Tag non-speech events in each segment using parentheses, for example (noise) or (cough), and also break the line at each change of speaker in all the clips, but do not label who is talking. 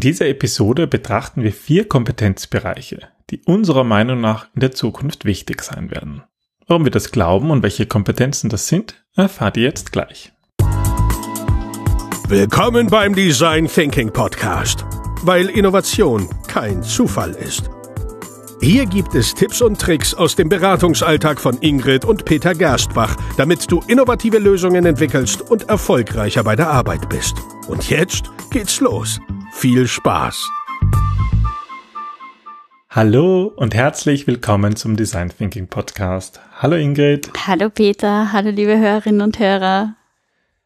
In dieser Episode betrachten wir vier Kompetenzbereiche, die unserer Meinung nach in der Zukunft wichtig sein werden. Warum wir das glauben und welche Kompetenzen das sind, erfahrt ihr jetzt gleich.
Willkommen beim Design Thinking Podcast, weil Innovation kein Zufall ist. Hier gibt es Tipps und Tricks aus dem Beratungsalltag von Ingrid und Peter Gerstbach, damit du innovative Lösungen entwickelst und erfolgreicher bei der Arbeit bist. Und jetzt geht's los. Viel Spaß!
Hallo und herzlich willkommen zum Design Thinking Podcast. Hallo Ingrid.
Hallo Peter, hallo liebe Hörerinnen und Hörer.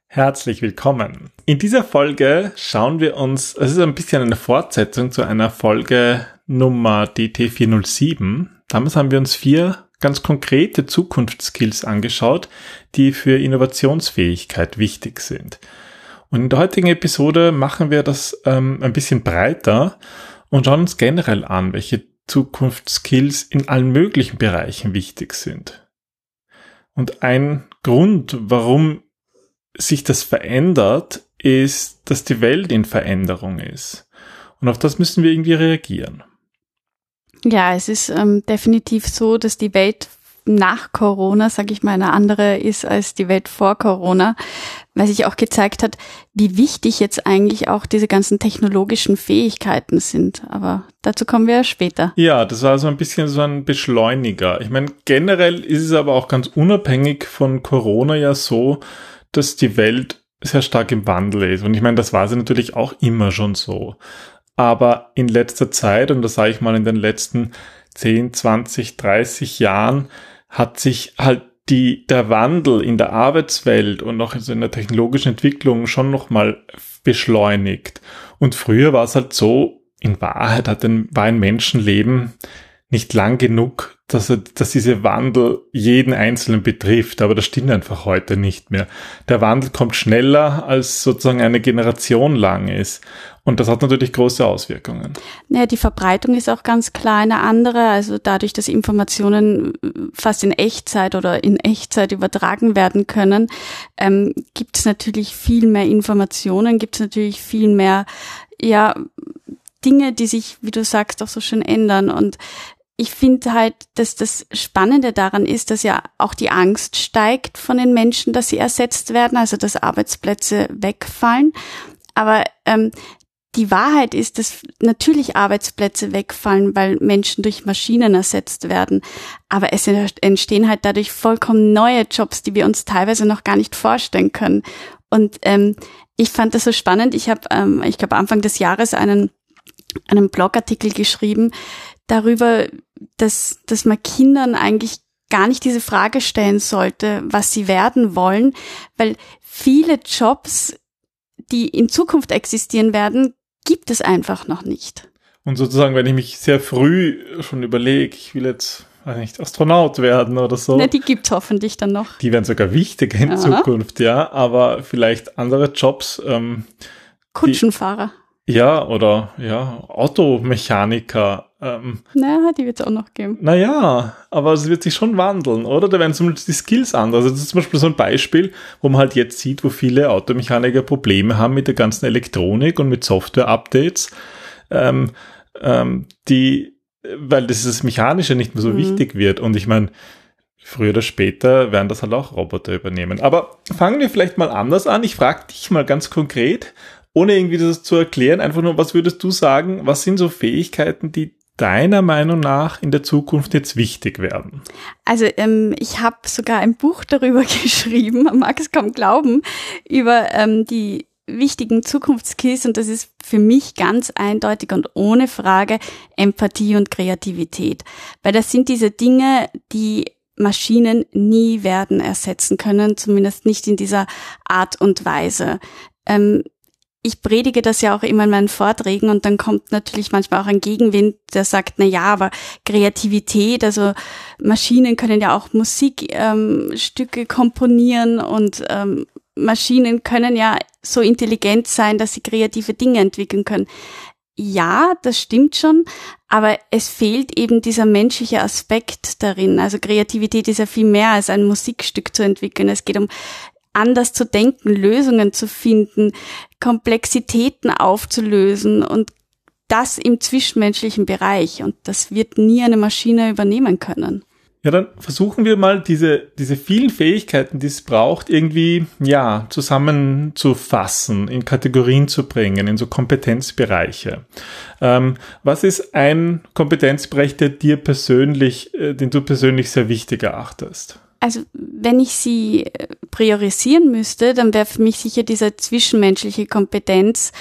Herzlich willkommen. In dieser Folge schauen wir uns, es ist ein bisschen eine Fortsetzung zu einer Folge Nummer DT407. Damals haben wir uns vier ganz konkrete Zukunftsskills angeschaut, die für Innovationsfähigkeit wichtig sind. Und in der heutigen Episode machen wir das ähm, ein bisschen breiter und schauen uns generell an, welche Zukunftsskills in allen möglichen Bereichen wichtig sind. Und ein Grund, warum sich das verändert, ist, dass die Welt in Veränderung ist. Und auf das müssen wir irgendwie reagieren.
Ja, es ist ähm, definitiv so, dass die Welt nach Corona, sage ich mal, eine andere ist als die Welt vor Corona, weil sich auch gezeigt hat, wie wichtig jetzt eigentlich auch diese ganzen technologischen Fähigkeiten sind. Aber dazu kommen wir später.
Ja, das war so ein bisschen so ein Beschleuniger. Ich meine, generell ist es aber auch ganz unabhängig von Corona ja so, dass die Welt sehr stark im Wandel ist. Und ich meine, das war sie natürlich auch immer schon so. Aber in letzter Zeit, und das sage ich mal in den letzten 10, 20, 30 Jahren, hat sich halt die, der Wandel in der Arbeitswelt und auch in der technologischen Entwicklung schon nochmal beschleunigt. Und früher war es halt so, in Wahrheit hat ein, war ein Menschenleben nicht lang genug, dass, er, dass dieser Wandel jeden Einzelnen betrifft. Aber das stimmt einfach heute nicht mehr. Der Wandel kommt schneller, als sozusagen eine Generation lang ist. Und das hat natürlich große Auswirkungen.
Ja, die Verbreitung ist auch ganz klar eine andere. Also dadurch, dass Informationen fast in Echtzeit oder in Echtzeit übertragen werden können, ähm, gibt es natürlich viel mehr Informationen, gibt es natürlich viel mehr, ja, Dinge, die sich, wie du sagst, auch so schön ändern. Und ich finde halt, dass das Spannende daran ist, dass ja auch die Angst steigt von den Menschen, dass sie ersetzt werden, also dass Arbeitsplätze wegfallen. Aber ähm, die Wahrheit ist, dass natürlich Arbeitsplätze wegfallen, weil Menschen durch Maschinen ersetzt werden. Aber es entstehen halt dadurch vollkommen neue Jobs, die wir uns teilweise noch gar nicht vorstellen können. Und ähm, ich fand das so spannend. Ich habe, ähm, ich glaube, Anfang des Jahres einen, einen Blogartikel geschrieben, darüber, dass, dass man Kindern eigentlich gar nicht diese Frage stellen sollte, was sie werden wollen, weil viele Jobs, die in Zukunft existieren werden, gibt es einfach noch nicht.
Und sozusagen, wenn ich mich sehr früh schon überlege, ich will jetzt weiß nicht, Astronaut werden oder so.
Na, die gibt's hoffentlich dann noch.
Die werden sogar wichtiger in Aha. Zukunft, ja, aber vielleicht andere Jobs. Ähm,
Kutschenfahrer.
Die, ja, oder ja, Automechaniker,
ähm, naja, die wird es auch noch geben.
Naja, aber es wird sich schon wandeln, oder? Da werden zumindest die Skills anders. Also das ist zum Beispiel so ein Beispiel, wo man halt jetzt sieht, wo viele Automechaniker Probleme haben mit der ganzen Elektronik und mit Software-Updates, ähm, ähm, die, weil das Mechanische nicht mehr so mhm. wichtig wird. Und ich meine, früher oder später werden das halt auch Roboter übernehmen. Aber fangen wir vielleicht mal anders an. Ich frage dich mal ganz konkret, ohne irgendwie das zu erklären, einfach nur, was würdest du sagen, was sind so Fähigkeiten, die deiner Meinung nach in der Zukunft jetzt wichtig werden?
Also ähm, ich habe sogar ein Buch darüber (laughs) geschrieben, man mag es kaum glauben, über ähm, die wichtigen Zukunftskills und das ist für mich ganz eindeutig und ohne Frage Empathie und Kreativität. Weil das sind diese Dinge, die Maschinen nie werden ersetzen können, zumindest nicht in dieser Art und Weise. Ähm, ich predige das ja auch immer in meinen Vorträgen und dann kommt natürlich manchmal auch ein Gegenwind, der sagt, na ja, aber Kreativität, also Maschinen können ja auch Musikstücke ähm, komponieren und ähm, Maschinen können ja so intelligent sein, dass sie kreative Dinge entwickeln können. Ja, das stimmt schon, aber es fehlt eben dieser menschliche Aspekt darin. Also Kreativität ist ja viel mehr als ein Musikstück zu entwickeln. Es geht um anders zu denken, Lösungen zu finden, Komplexitäten aufzulösen und das im zwischenmenschlichen Bereich und das wird nie eine Maschine übernehmen können.
Ja, dann versuchen wir mal diese, diese vielen Fähigkeiten, die es braucht, irgendwie, ja, zusammenzufassen, in Kategorien zu bringen, in so Kompetenzbereiche. Ähm, was ist ein Kompetenzbereich, der dir persönlich, äh, den du persönlich sehr wichtig erachtest?
Also, wenn ich sie äh, priorisieren müsste, dann wäre für mich sicher diese zwischenmenschliche Kompetenz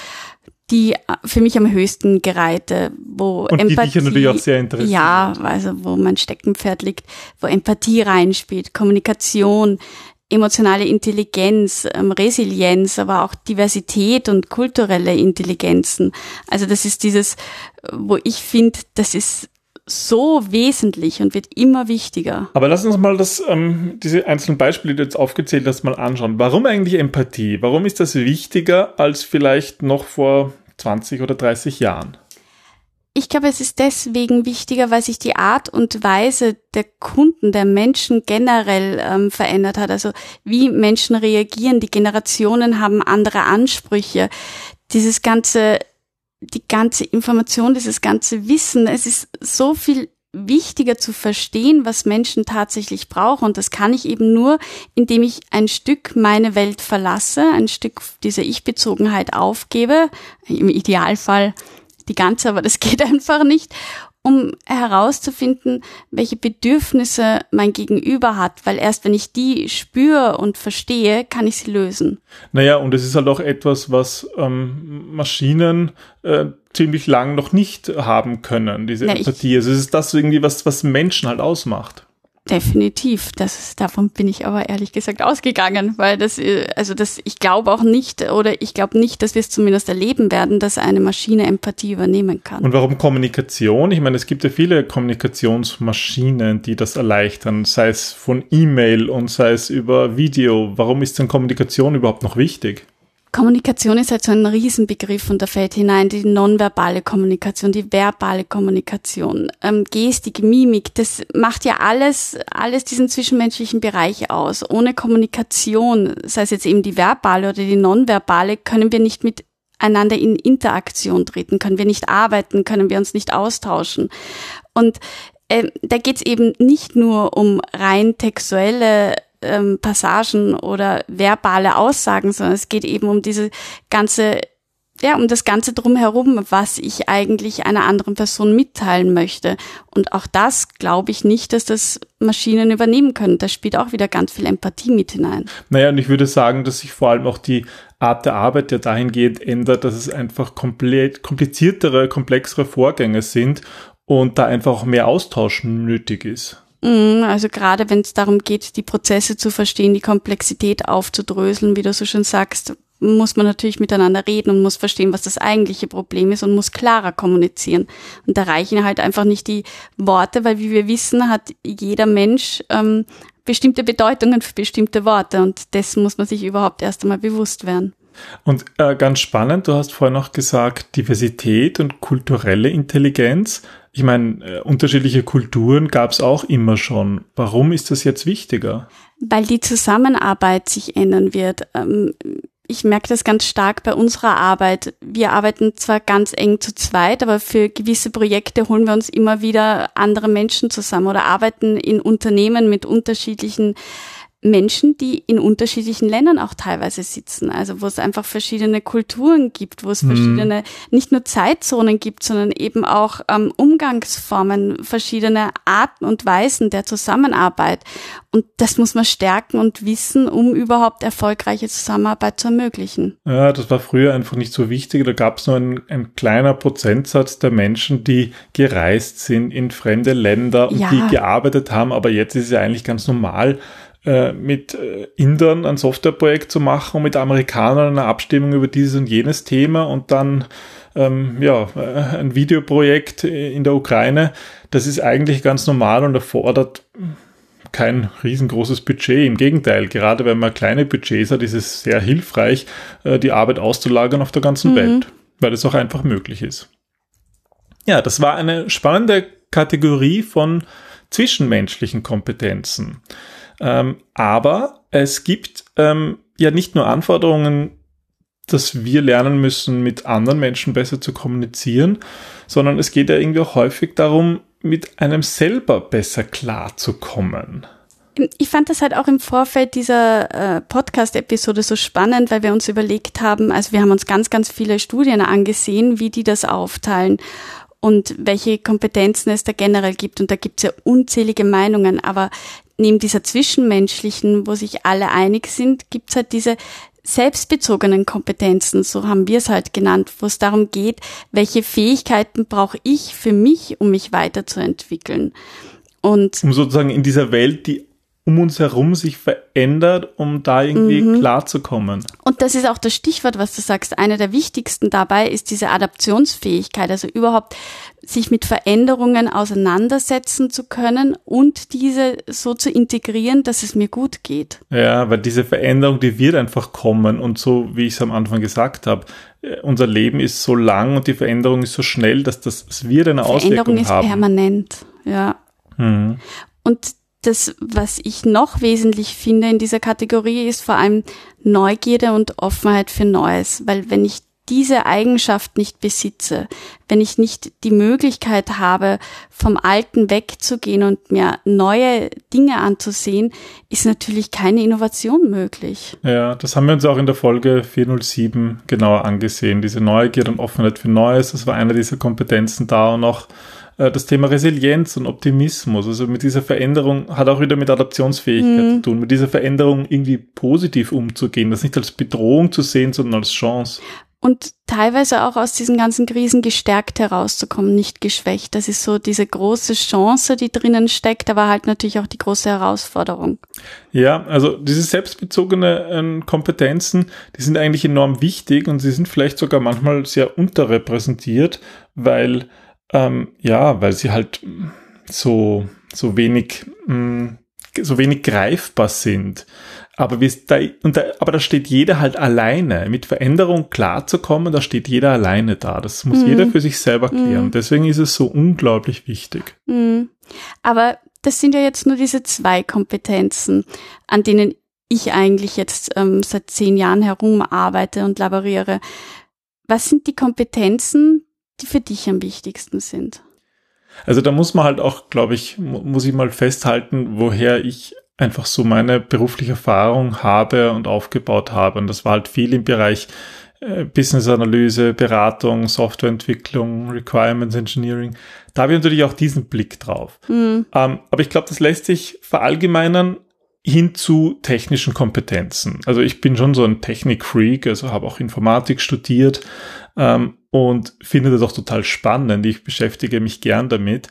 die für mich am höchsten gereihte, wo
Und Empathie, die dich natürlich auch sehr interessiert.
Ja, also wo mein Steckenpferd liegt, wo Empathie reinspielt, Kommunikation, emotionale Intelligenz, ähm, Resilienz, aber auch Diversität und kulturelle Intelligenzen. Also das ist dieses, wo ich finde, das ist so wesentlich und wird immer wichtiger.
Aber lass uns mal das, ähm, diese einzelnen Beispiele, die du jetzt aufgezählt hast, mal anschauen. Warum eigentlich Empathie? Warum ist das wichtiger als vielleicht noch vor 20 oder 30 Jahren?
Ich glaube, es ist deswegen wichtiger, weil sich die Art und Weise der Kunden, der Menschen generell ähm, verändert hat. Also wie Menschen reagieren, die Generationen haben andere Ansprüche. Dieses ganze die ganze Information, dieses ganze Wissen, es ist so viel wichtiger zu verstehen, was Menschen tatsächlich brauchen. Und das kann ich eben nur, indem ich ein Stück meine Welt verlasse, ein Stück dieser Ich-Bezogenheit aufgebe, im Idealfall die ganze, aber das (laughs) geht einfach nicht um herauszufinden, welche Bedürfnisse mein Gegenüber hat, weil erst wenn ich die spüre und verstehe, kann ich sie lösen.
Naja, und es ist halt auch etwas, was ähm, Maschinen äh, ziemlich lang noch nicht haben können, diese ja, Empathie. Also es ist das irgendwie, was, was Menschen halt ausmacht.
Definitiv. Das, davon bin ich aber ehrlich gesagt ausgegangen, weil das, äh, also das, ich glaube auch nicht, oder ich glaube nicht, dass wir es zumindest erleben werden, dass eine Maschine Empathie übernehmen kann.
Und warum Kommunikation? Ich meine, es gibt ja viele Kommunikationsmaschinen, die das erleichtern, sei es von E-Mail und sei es über Video. Warum ist denn Kommunikation überhaupt noch wichtig?
Kommunikation ist halt so ein Riesenbegriff und da fällt hinein die nonverbale Kommunikation, die verbale Kommunikation, ähm, Gestik, Mimik, das macht ja alles, alles diesen zwischenmenschlichen Bereich aus. Ohne Kommunikation, sei es jetzt eben die verbale oder die nonverbale, können wir nicht miteinander in Interaktion treten, können wir nicht arbeiten, können wir uns nicht austauschen. Und äh, da geht's eben nicht nur um rein textuelle ähm, Passagen oder verbale Aussagen, sondern es geht eben um diese ganze ja, um das Ganze drumherum, was ich eigentlich einer anderen Person mitteilen möchte. Und auch das glaube ich nicht, dass das Maschinen übernehmen können. Da spielt auch wieder ganz viel Empathie mit hinein.
Naja, und ich würde sagen, dass sich vor allem auch die Art der Arbeit ja dahingehend ändert, dass es einfach komplett kompliziertere, komplexere Vorgänge sind und da einfach auch mehr Austausch nötig ist.
Mhm, also gerade wenn es darum geht, die Prozesse zu verstehen, die Komplexität aufzudröseln, wie du so schön sagst, muss man natürlich miteinander reden und muss verstehen, was das eigentliche Problem ist und muss klarer kommunizieren. Und da reichen halt einfach nicht die Worte, weil wie wir wissen, hat jeder Mensch ähm, bestimmte Bedeutungen für bestimmte Worte und dessen muss man sich überhaupt erst einmal bewusst werden.
Und äh, ganz spannend, du hast vorher noch gesagt, Diversität und kulturelle Intelligenz. Ich meine, äh, unterschiedliche Kulturen gab es auch immer schon. Warum ist das jetzt wichtiger?
Weil die Zusammenarbeit sich ändern wird. Ähm, ich merke das ganz stark bei unserer Arbeit. Wir arbeiten zwar ganz eng zu zweit, aber für gewisse Projekte holen wir uns immer wieder andere Menschen zusammen oder arbeiten in Unternehmen mit unterschiedlichen Menschen, die in unterschiedlichen Ländern auch teilweise sitzen. Also wo es einfach verschiedene Kulturen gibt, wo es mhm. verschiedene, nicht nur Zeitzonen gibt, sondern eben auch ähm, Umgangsformen, verschiedene Arten und Weisen der Zusammenarbeit. Und das muss man stärken und wissen, um überhaupt erfolgreiche Zusammenarbeit zu ermöglichen.
Ja, das war früher einfach nicht so wichtig. Da gab es nur ein, ein, kleiner Prozentsatz der Menschen, die gereist sind in fremde Länder und ja. die gearbeitet haben. Aber jetzt ist es ja eigentlich ganz normal, äh, mit äh, Indern ein Softwareprojekt zu machen und mit Amerikanern eine Abstimmung über dieses und jenes Thema und dann ähm, ja, äh, ein Videoprojekt in der Ukraine. Das ist eigentlich ganz normal und erfordert kein riesengroßes Budget. Im Gegenteil, gerade wenn man kleine Budgets hat, ist es sehr hilfreich, die Arbeit auszulagern auf der ganzen mhm. Welt, weil es auch einfach möglich ist. Ja, das war eine spannende Kategorie von zwischenmenschlichen Kompetenzen. Ähm, aber es gibt ähm, ja nicht nur Anforderungen dass wir lernen müssen, mit anderen Menschen besser zu kommunizieren, sondern es geht ja irgendwie auch häufig darum, mit einem selber besser klarzukommen.
Ich fand das halt auch im Vorfeld dieser äh, Podcast-Episode so spannend, weil wir uns überlegt haben, also wir haben uns ganz, ganz viele Studien angesehen, wie die das aufteilen und welche Kompetenzen es da generell gibt. Und da gibt es ja unzählige Meinungen, aber neben dieser zwischenmenschlichen, wo sich alle einig sind, gibt es halt diese selbstbezogenen Kompetenzen, so haben wir es halt genannt, wo es darum geht, welche Fähigkeiten brauche ich für mich, um mich weiterzuentwickeln. Und
um sozusagen in dieser Welt, die um uns herum sich verändert, um da irgendwie mhm. klarzukommen.
Und das ist auch das Stichwort, was du sagst. Eine der wichtigsten dabei ist diese Adaptionsfähigkeit, also überhaupt sich mit Veränderungen auseinandersetzen zu können und diese so zu integrieren, dass es mir gut geht.
Ja, weil diese Veränderung, die wird einfach kommen und so, wie ich es am Anfang gesagt habe, äh, unser Leben ist so lang und die Veränderung ist so schnell, dass das es wird eine Auswirkung haben. Veränderung ist
permanent, ja. Mhm. Und das, was ich noch wesentlich finde in dieser Kategorie, ist vor allem Neugierde und Offenheit für Neues. Weil wenn ich diese Eigenschaft nicht besitze, wenn ich nicht die Möglichkeit habe, vom Alten wegzugehen und mir neue Dinge anzusehen, ist natürlich keine Innovation möglich.
Ja, das haben wir uns auch in der Folge 407 genauer angesehen. Diese Neugierde und Offenheit für Neues, das war eine dieser Kompetenzen da und auch das Thema Resilienz und Optimismus. Also mit dieser Veränderung hat auch wieder mit Adaptionsfähigkeit mhm. zu tun, mit dieser Veränderung irgendwie positiv umzugehen, das nicht als Bedrohung zu sehen, sondern als Chance.
Und teilweise auch aus diesen ganzen Krisen gestärkt herauszukommen, nicht geschwächt. Das ist so diese große Chance, die drinnen steckt, aber halt natürlich auch die große Herausforderung.
Ja, also diese selbstbezogenen äh, Kompetenzen, die sind eigentlich enorm wichtig und sie sind vielleicht sogar manchmal sehr unterrepräsentiert, weil ähm, ja, weil sie halt so, so wenig, mh, mm, so wenig greifbar sind. Aber, wie da, und da, aber da steht jeder halt alleine. Mit Veränderung klarzukommen, da steht jeder alleine da. Das muss mhm. jeder für sich selber klären. Mhm. Deswegen ist es so unglaublich wichtig.
Mhm. Aber das sind ja jetzt nur diese zwei Kompetenzen, an denen ich eigentlich jetzt ähm, seit zehn Jahren herum arbeite und laboriere. Was sind die Kompetenzen, die für dich am wichtigsten sind?
Also da muss man halt auch, glaube ich, muss ich mal festhalten, woher ich einfach so meine berufliche Erfahrung habe und aufgebaut habe. Und das war halt viel im Bereich äh, Business-Analyse, Beratung, Softwareentwicklung, Requirements Engineering. Da habe ich natürlich auch diesen Blick drauf. Mhm. Ähm, aber ich glaube, das lässt sich verallgemeinern hin zu technischen Kompetenzen. Also ich bin schon so ein Technik-Freak, also habe auch Informatik studiert, ähm, und finde das auch total spannend. Ich beschäftige mich gern damit.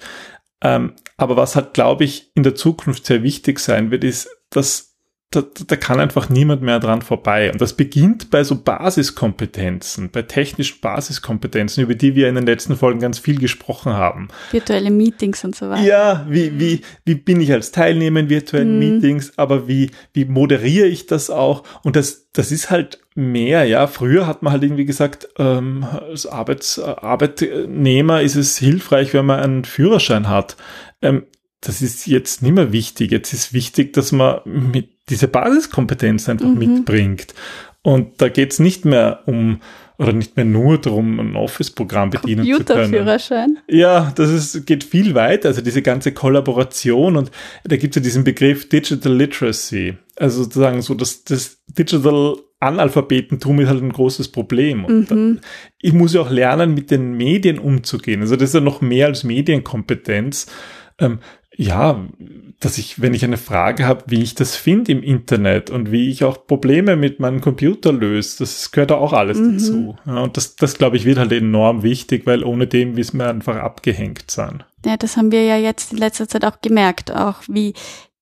Ähm, aber was halt, glaube ich, in der Zukunft sehr wichtig sein wird, ist, dass da, da kann einfach niemand mehr dran vorbei. Und das beginnt bei so Basiskompetenzen, bei technischen Basiskompetenzen, über die wir in den letzten Folgen ganz viel gesprochen haben.
Virtuelle Meetings und so weiter.
Ja, wie, wie, wie bin ich als Teilnehmer in virtuellen mhm. Meetings, aber wie, wie moderiere ich das auch? Und das, das ist halt mehr, ja. Früher hat man halt irgendwie gesagt, ähm, als Arbeits, Arbeitnehmer ist es hilfreich, wenn man einen Führerschein hat. Ähm, das ist jetzt nicht mehr wichtig. Jetzt ist wichtig, dass man mit diese Basiskompetenz einfach mhm. mitbringt. Und da geht's nicht mehr um oder nicht mehr nur darum, ein Office-Programm bedienen zu können.
Computerführerschein.
Ja, das ist, geht viel weiter. Also diese ganze Kollaboration und da gibt es ja diesen Begriff Digital Literacy. Also sozusagen so, dass das Digital Analphabetentum ist halt ein großes Problem. Und mhm. ich muss ja auch lernen, mit den Medien umzugehen. Also das ist ja noch mehr als Medienkompetenz. Ähm, ja, dass ich, wenn ich eine Frage habe, wie ich das finde im Internet und wie ich auch Probleme mit meinem Computer löse, das gehört da auch alles mhm. dazu. Ja, und das, das glaube ich, wird halt enorm wichtig, weil ohne dem wissen wir einfach abgehängt sein.
Ja, das haben wir ja jetzt in letzter Zeit auch gemerkt, auch wie,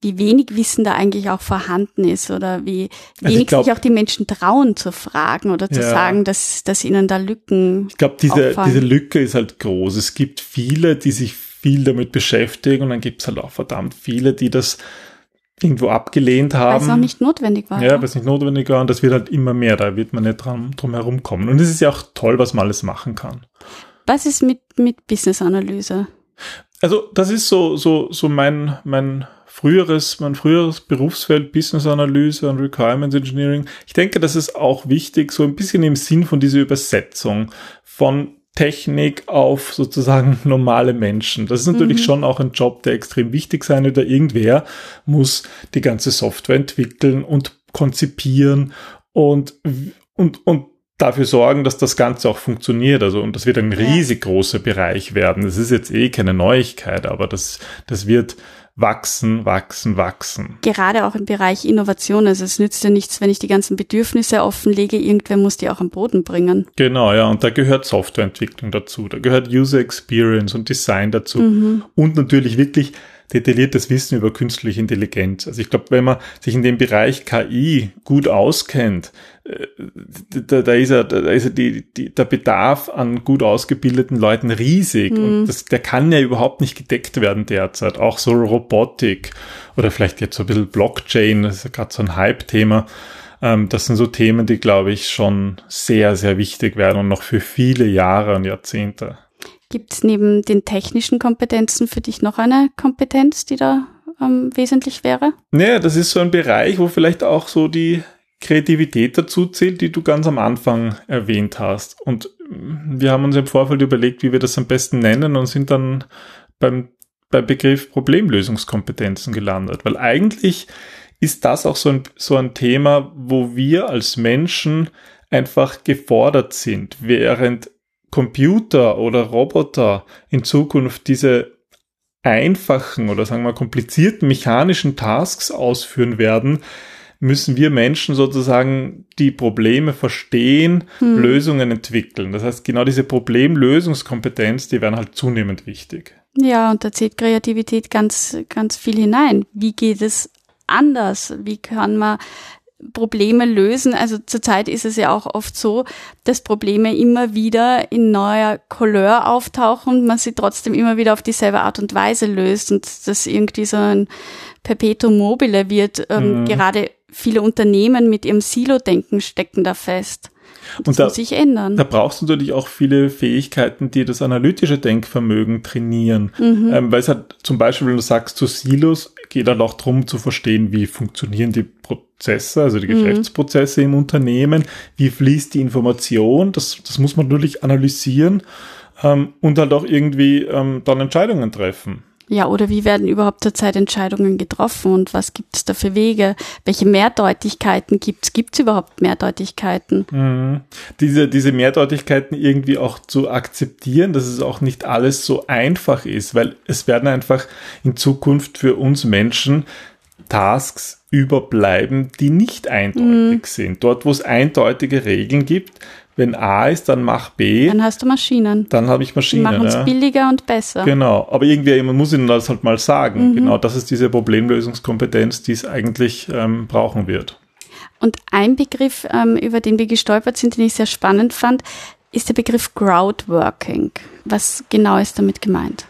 wie wenig Wissen da eigentlich auch vorhanden ist oder wie also wenig glaub, sich auch die Menschen trauen zu fragen oder zu ja, sagen, dass, dass ihnen da Lücken.
Ich glaube, diese, diese Lücke ist halt groß. Es gibt viele, die sich viel damit beschäftigen und dann gibt es halt auch verdammt viele, die das irgendwo abgelehnt haben. Weil es
auch nicht notwendig war.
Ja, weil es nicht notwendig war und das wird halt immer mehr, da wird man nicht dran, drum herum kommen. Und es ist ja auch toll, was man alles machen kann.
Was ist mit, mit Business-Analyse?
also das ist so, so, so mein, mein früheres, mein früheres Berufsfeld Business Analyse und Requirements Engineering. Ich denke, das ist auch wichtig, so ein bisschen im Sinn von dieser Übersetzung von Technik auf sozusagen (laughs) normale Menschen. Das ist natürlich mhm. schon auch ein Job, der extrem wichtig sein wird. Irgendwer muss die ganze Software entwickeln und konzipieren und, und, und dafür sorgen, dass das Ganze auch funktioniert. Also, und das wird ein riesig großer Bereich werden. Das ist jetzt eh keine Neuigkeit, aber das, das wird wachsen, wachsen, wachsen.
Gerade auch im Bereich Innovation. Also es nützt ja nichts, wenn ich die ganzen Bedürfnisse offenlege. Irgendwer muss die auch am Boden bringen.
Genau, ja. Und da gehört Softwareentwicklung dazu. Da gehört User Experience und Design dazu. Mhm. Und natürlich wirklich detailliertes Wissen über künstliche Intelligenz. Also ich glaube, wenn man sich in dem Bereich KI gut auskennt, äh, da, da ist ja, da ist ja die, die, der Bedarf an gut ausgebildeten Leuten riesig mhm. und das, der kann ja überhaupt nicht gedeckt werden derzeit. Auch so Robotik oder vielleicht jetzt so ein bisschen Blockchain, das ist ja gerade so ein Hype-Thema. Ähm, das sind so Themen, die, glaube ich, schon sehr, sehr wichtig werden und noch für viele Jahre und Jahrzehnte.
Gibt es neben den technischen Kompetenzen für dich noch eine Kompetenz, die da ähm, wesentlich wäre?
Naja, das ist so ein Bereich, wo vielleicht auch so die Kreativität dazu zählt, die du ganz am Anfang erwähnt hast. Und wir haben uns im Vorfeld überlegt, wie wir das am besten nennen und sind dann beim, beim Begriff Problemlösungskompetenzen gelandet. Weil eigentlich ist das auch so ein, so ein Thema, wo wir als Menschen einfach gefordert sind, während Computer oder Roboter in Zukunft diese einfachen oder sagen wir komplizierten mechanischen Tasks ausführen werden, müssen wir Menschen sozusagen die Probleme verstehen, hm. Lösungen entwickeln. Das heißt, genau diese Problemlösungskompetenz, die werden halt zunehmend wichtig.
Ja, und da zählt Kreativität ganz, ganz viel hinein. Wie geht es anders? Wie kann man Probleme lösen. Also zurzeit ist es ja auch oft so, dass Probleme immer wieder in neuer Couleur auftauchen und man sie trotzdem immer wieder auf dieselbe Art und Weise löst und das irgendwie so ein Perpetuum mobile wird. Ähm, mhm. Gerade viele Unternehmen mit ihrem Silo-Denken stecken da fest. Das und da, muss sich ändern.
Da brauchst du natürlich auch viele Fähigkeiten, die das analytische Denkvermögen trainieren. Mhm. Ähm, weil es halt zum Beispiel, wenn du sagst, zu Silos geht dann auch darum zu verstehen, wie funktionieren die Prozesse, also die mhm. Geschäftsprozesse im Unternehmen, wie fließt die Information, das, das muss man natürlich analysieren ähm, und halt auch irgendwie ähm, dann Entscheidungen treffen.
Ja, oder wie werden überhaupt zurzeit Entscheidungen getroffen und was gibt es da für Wege? Welche Mehrdeutigkeiten gibt es? Gibt es überhaupt Mehrdeutigkeiten?
Mhm. Diese, diese Mehrdeutigkeiten irgendwie auch zu akzeptieren, dass es auch nicht alles so einfach ist, weil es werden einfach in Zukunft für uns Menschen Tasks überbleiben, die nicht eindeutig mhm. sind. Dort, wo es eindeutige Regeln gibt, wenn A ist, dann mach B.
Dann hast du Maschinen.
Dann habe ich Maschinen.
Die machen es ja. billiger und besser.
Genau. Aber irgendwie, man muss ihnen das halt mal sagen. Mhm. Genau, das ist diese Problemlösungskompetenz, die es eigentlich ähm, brauchen wird.
Und ein Begriff, ähm, über den wir gestolpert sind, den ich sehr spannend fand, ist der Begriff Crowdworking. Was genau ist damit gemeint?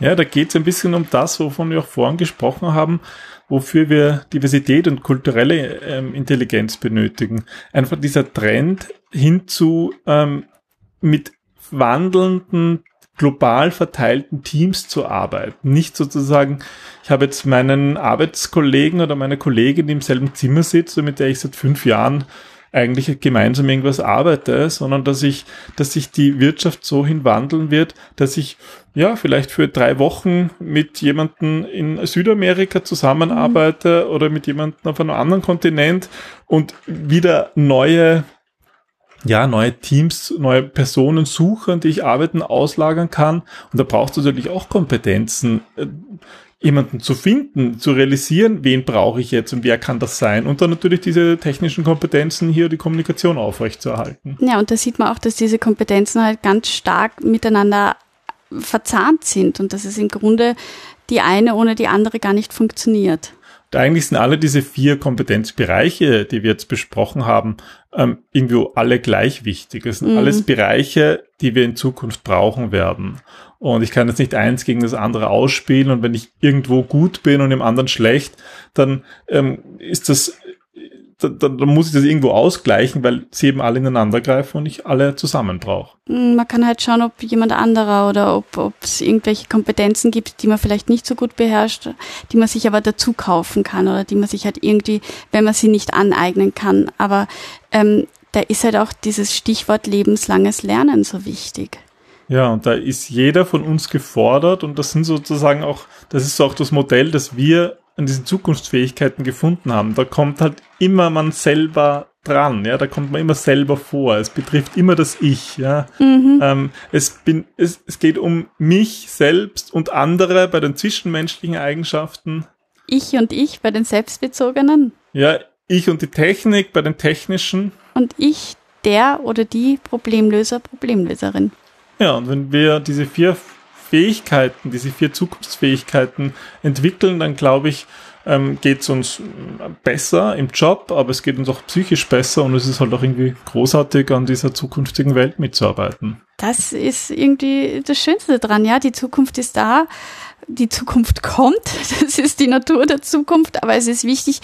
Ja, da geht es ein bisschen um das, wovon wir auch vorhin gesprochen haben wofür wir Diversität und kulturelle ähm, Intelligenz benötigen. Einfach dieser Trend hinzu ähm, mit wandelnden global verteilten Teams zu arbeiten. Nicht sozusagen, ich habe jetzt meinen Arbeitskollegen oder meine Kollegin, die im selben Zimmer sitzt und mit der ich seit fünf Jahren eigentlich gemeinsam irgendwas arbeite, sondern dass ich, dass sich die Wirtschaft so hinwandeln wird, dass ich ja vielleicht für drei Wochen mit jemandem in Südamerika zusammenarbeite mhm. oder mit jemandem auf einem anderen Kontinent und wieder neue ja, neue Teams, neue Personen suchen, die ich arbeiten, auslagern kann. Und da brauchst du natürlich auch Kompetenzen, äh, jemanden zu finden, zu realisieren, wen brauche ich jetzt und wer kann das sein und dann natürlich diese technischen Kompetenzen hier die Kommunikation aufrechtzuerhalten.
Ja, und da sieht man auch, dass diese Kompetenzen halt ganz stark miteinander verzahnt sind und dass es im Grunde die eine ohne die andere gar nicht funktioniert.
Und eigentlich sind alle diese vier Kompetenzbereiche, die wir jetzt besprochen haben, ähm, irgendwo alle gleich wichtig. Es sind mhm. alles Bereiche, die wir in Zukunft brauchen werden. Und ich kann jetzt nicht eins gegen das andere ausspielen. Und wenn ich irgendwo gut bin und im anderen schlecht, dann ähm, ist das dann, dann, dann muss ich das irgendwo ausgleichen, weil sie eben alle ineinander greifen und ich alle zusammen brauche.
Hm, man kann halt schauen, ob jemand anderer oder ob es irgendwelche Kompetenzen gibt, die man vielleicht nicht so gut beherrscht, die man sich aber dazu kaufen kann oder die man sich halt irgendwie, wenn man sie nicht aneignen kann. Aber ähm, da ist halt auch dieses Stichwort lebenslanges Lernen so wichtig.
Ja, und da ist jeder von uns gefordert und das sind sozusagen auch, das ist auch das Modell, das wir an diesen Zukunftsfähigkeiten gefunden haben. Da kommt halt immer man selber dran, ja, da kommt man immer selber vor. Es betrifft immer das Ich, ja. Mhm. Ähm, es, bin, es, es geht um mich selbst und andere bei den zwischenmenschlichen Eigenschaften.
Ich und ich bei den selbstbezogenen.
Ja, ich und die Technik bei den technischen.
Und ich, der oder die Problemlöser, Problemlöserin.
Ja, und wenn wir diese vier Fähigkeiten, diese vier Zukunftsfähigkeiten entwickeln, dann glaube ich, ähm, geht es uns besser im Job, aber es geht uns auch psychisch besser und es ist halt auch irgendwie großartig, an dieser zukünftigen Welt mitzuarbeiten.
Das ist irgendwie das Schönste dran, ja. Die Zukunft ist da, die Zukunft kommt, (laughs) das ist die Natur der Zukunft, aber es ist wichtig,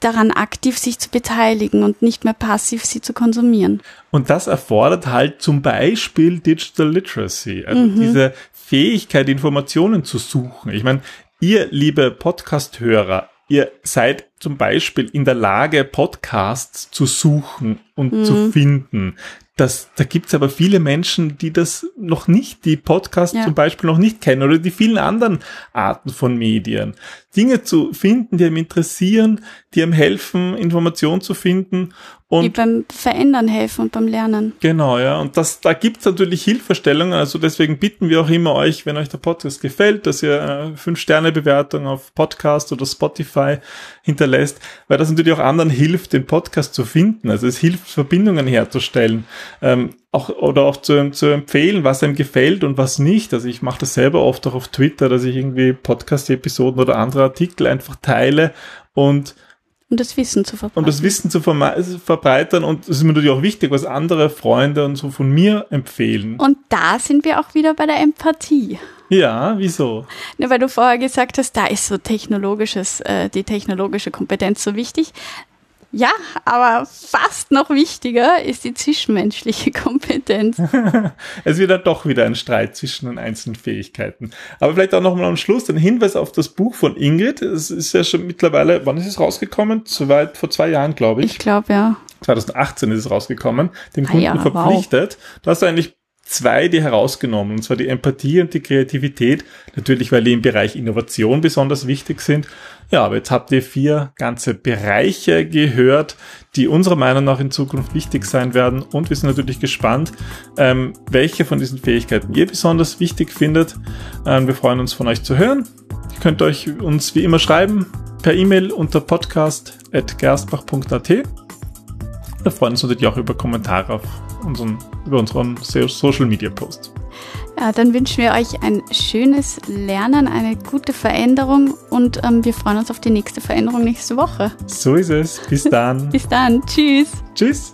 daran aktiv sich zu beteiligen und nicht mehr passiv sie zu konsumieren.
Und das erfordert halt zum Beispiel Digital Literacy, also mhm. diese Fähigkeit, Informationen zu suchen. Ich meine, ihr liebe Podcast-Hörer, ihr seid zum Beispiel in der Lage, Podcasts zu suchen und mhm. zu finden. Das, da gibt's aber viele Menschen, die das noch nicht, die Podcasts ja. zum Beispiel noch nicht kennen oder die vielen anderen Arten von Medien. Dinge zu finden, die einem interessieren, die einem helfen, Informationen zu finden
und die beim Verändern helfen und beim Lernen.
Genau, ja. Und das, da gibt's natürlich Hilfestellungen. Also deswegen bitten wir auch immer euch, wenn euch der Podcast gefällt, dass ihr äh, fünf Sterne Bewertung auf Podcast oder Spotify hinterlässt, weil das natürlich auch anderen hilft, den Podcast zu finden. Also es hilft, Verbindungen herzustellen. Ähm, auch, oder auch zu, zu empfehlen, was einem gefällt und was nicht. Also ich mache das selber oft auch auf Twitter, dass ich irgendwie Podcast-Episoden oder andere Artikel einfach teile und
um das Wissen zu verbreitern.
Um das Wissen zu verbreitern und es ist mir natürlich auch wichtig, was andere Freunde und so von mir empfehlen.
Und da sind wir auch wieder bei der Empathie.
Ja, wieso?
Ne, weil du vorher gesagt hast, da ist so technologisches, äh, die technologische Kompetenz so wichtig. Ja, aber fast noch wichtiger ist die zwischenmenschliche (laughs) Kompetenz. (laughs)
es wird dann doch wieder ein Streit zwischen den einzelnen Fähigkeiten. Aber vielleicht auch nochmal am Schluss ein Hinweis auf das Buch von Ingrid. Es ist ja schon mittlerweile, wann ist es rausgekommen? Soweit vor zwei Jahren, glaube ich.
Ich glaube, ja.
2018 ist es rausgekommen, den Kunden ah ja, verpflichtet. Wow. Du hast eigentlich zwei die herausgenommen, und zwar die Empathie und die Kreativität, natürlich weil die im Bereich Innovation besonders wichtig sind. Ja, aber jetzt habt ihr vier ganze Bereiche gehört, die unserer Meinung nach in Zukunft wichtig sein werden und wir sind natürlich gespannt, ähm, welche von diesen Fähigkeiten ihr besonders wichtig findet. Ähm, wir freuen uns von euch zu hören. Ihr könnt euch uns wie immer schreiben per E-Mail unter podcast.gerstbach.at. Wir freuen uns natürlich auch über Kommentare auf unseren, über unseren Social Media Post.
Ja, dann wünschen wir euch ein schönes Lernen, eine gute Veränderung und ähm, wir freuen uns auf die nächste Veränderung nächste Woche.
So ist es. Bis dann. (laughs)
Bis dann. Tschüss.
Tschüss.